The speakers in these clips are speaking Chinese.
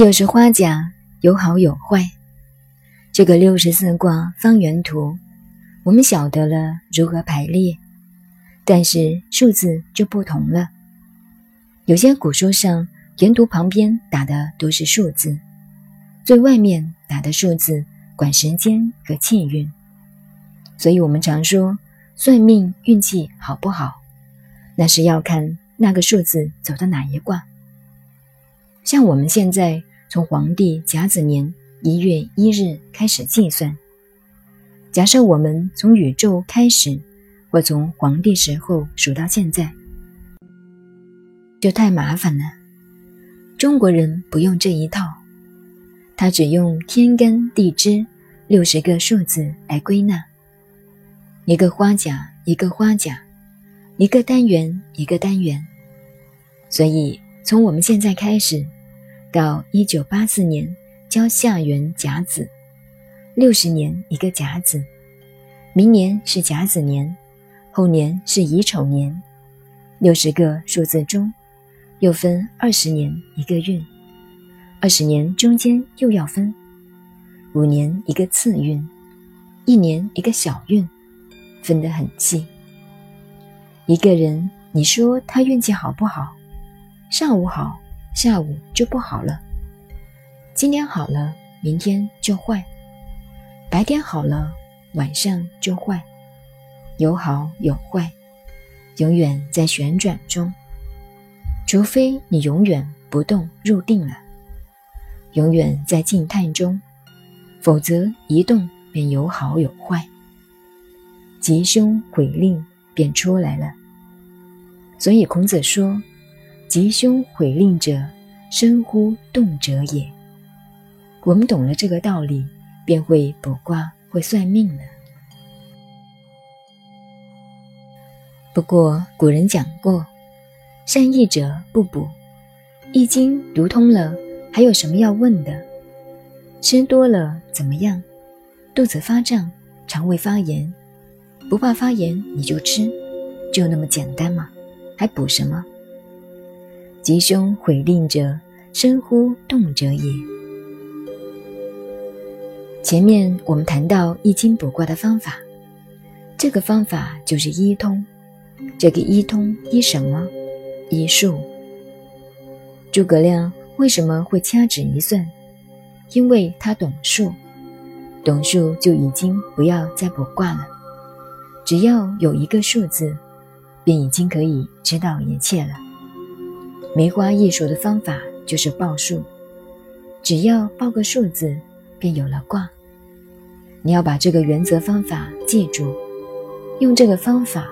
六十花甲有好有坏，这个六十四卦方圆图，我们晓得了如何排列，但是数字就不同了。有些古书上原图旁边打的都是数字，最外面打的数字管时间和气运，所以我们常说算命运气好不好，那是要看那个数字走到哪一卦。像我们现在从皇帝甲子年一月一日开始计算，假设我们从宇宙开始，或从皇帝时候数到现在，就太麻烦了。中国人不用这一套，他只用天干地支六十个数字来归纳，一个花甲一个花甲，一个单元一个单元，所以。从我们现在开始，到一九八四年交下元甲子，六十年一个甲子，明年是甲子年，后年是乙丑年，六十个数字中，又分二十年一个运，二十年中间又要分。五年一个次运，一年一个小运，分得很细。一个人，你说他运气好不好？上午好，下午就不好了。今天好了，明天就坏；白天好了，晚上就坏。有好有坏，永远在旋转中。除非你永远不动入定了，永远在静态中，否则一动便有好有坏，吉凶毁令便出来了。所以孔子说。吉凶毁令者，生乎动者也。我们懂了这个道理，便会卜卦、会算命了。不过古人讲过，善易者不卜。易经读通了，还有什么要问的？吃多了怎么样？肚子发胀，肠胃发炎，不怕发炎你就吃，就那么简单吗？还补什么？吉凶毁令者，生乎动者也。前面我们谈到易经卜卦的方法，这个方法就是一通。这个一通一什么？一数。诸葛亮为什么会掐指一算？因为他懂数，懂数就已经不要再卜卦了。只要有一个数字，便已经可以知道一切了。梅花易数的方法就是报数，只要报个数字，便有了卦。你要把这个原则方法记住，用这个方法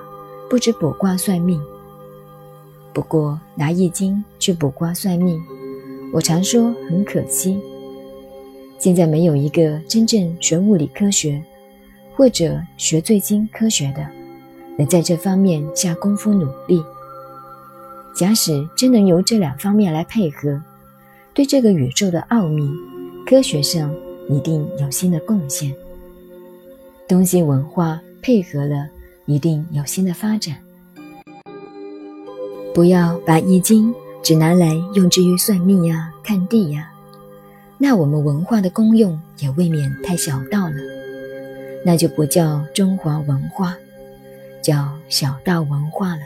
不止卜卦算命。不过拿易经去卜卦算命，我常说很可惜。现在没有一个真正学物理科学或者学最精科学的，能在这方面下功夫努力。假使真能由这两方面来配合，对这个宇宙的奥秘，科学上一定有新的贡献。东西文化配合了，一定有新的发展。不要把易经只拿来用之于算命呀、看地呀，那我们文化的功用也未免太小道了。那就不叫中华文化，叫小道文化了。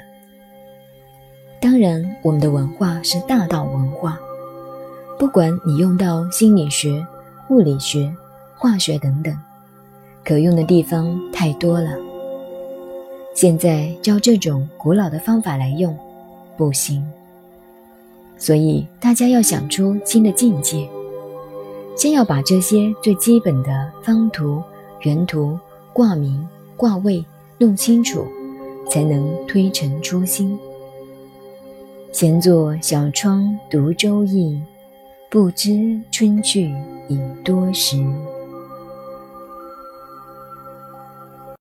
当然，我们的文化是大道文化，不管你用到心理学、物理学、化学等等，可用的地方太多了。现在照这种古老的方法来用，不行。所以大家要想出新的境界，先要把这些最基本的方图、原图、卦名、卦位弄清楚，才能推陈出新。闲坐小窗读《周易》，不知春去已多时。